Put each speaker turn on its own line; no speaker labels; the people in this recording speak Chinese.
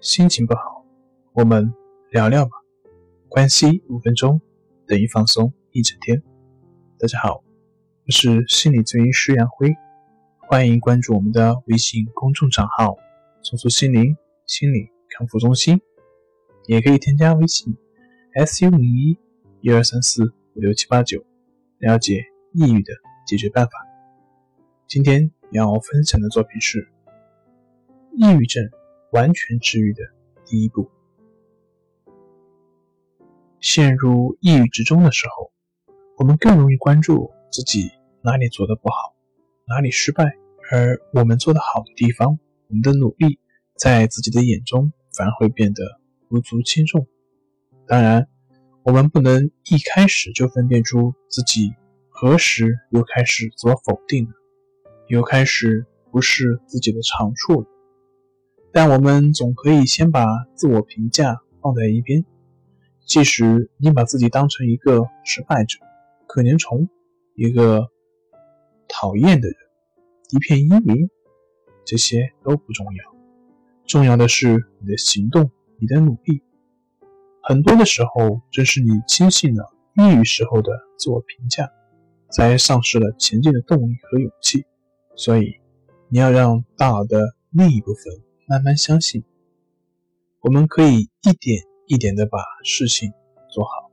心情不好，我们聊聊吧。关系五分钟等于放松一整天。大家好，我是心理咨询师杨辉，欢迎关注我们的微信公众账号“重塑心灵心理康复中心”，也可以添加微信 “s u 零一一二三四五六七八九”，了解抑郁的解决办法。今天要分享的作品是抑郁症。完全治愈的第一步。陷入抑郁之中的时候，我们更容易关注自己哪里做的不好，哪里失败，而我们做的好的地方，我们的努力，在自己的眼中反而会变得无足轻重。当然，我们不能一开始就分辨出自己何时又开始自我否定了，又开始不是自己的长处了。但我们总可以先把自我评价放在一边。即使你把自己当成一个失败者、可怜虫、一个讨厌的人、一片阴云，这些都不重要。重要的是你的行动、你的努力。很多的时候，正是你轻信了抑郁时候的自我评价，才丧失了前进的动力和勇气。所以，你要让大脑的另一部分。慢慢相信，我们可以一点一点的把事情做好。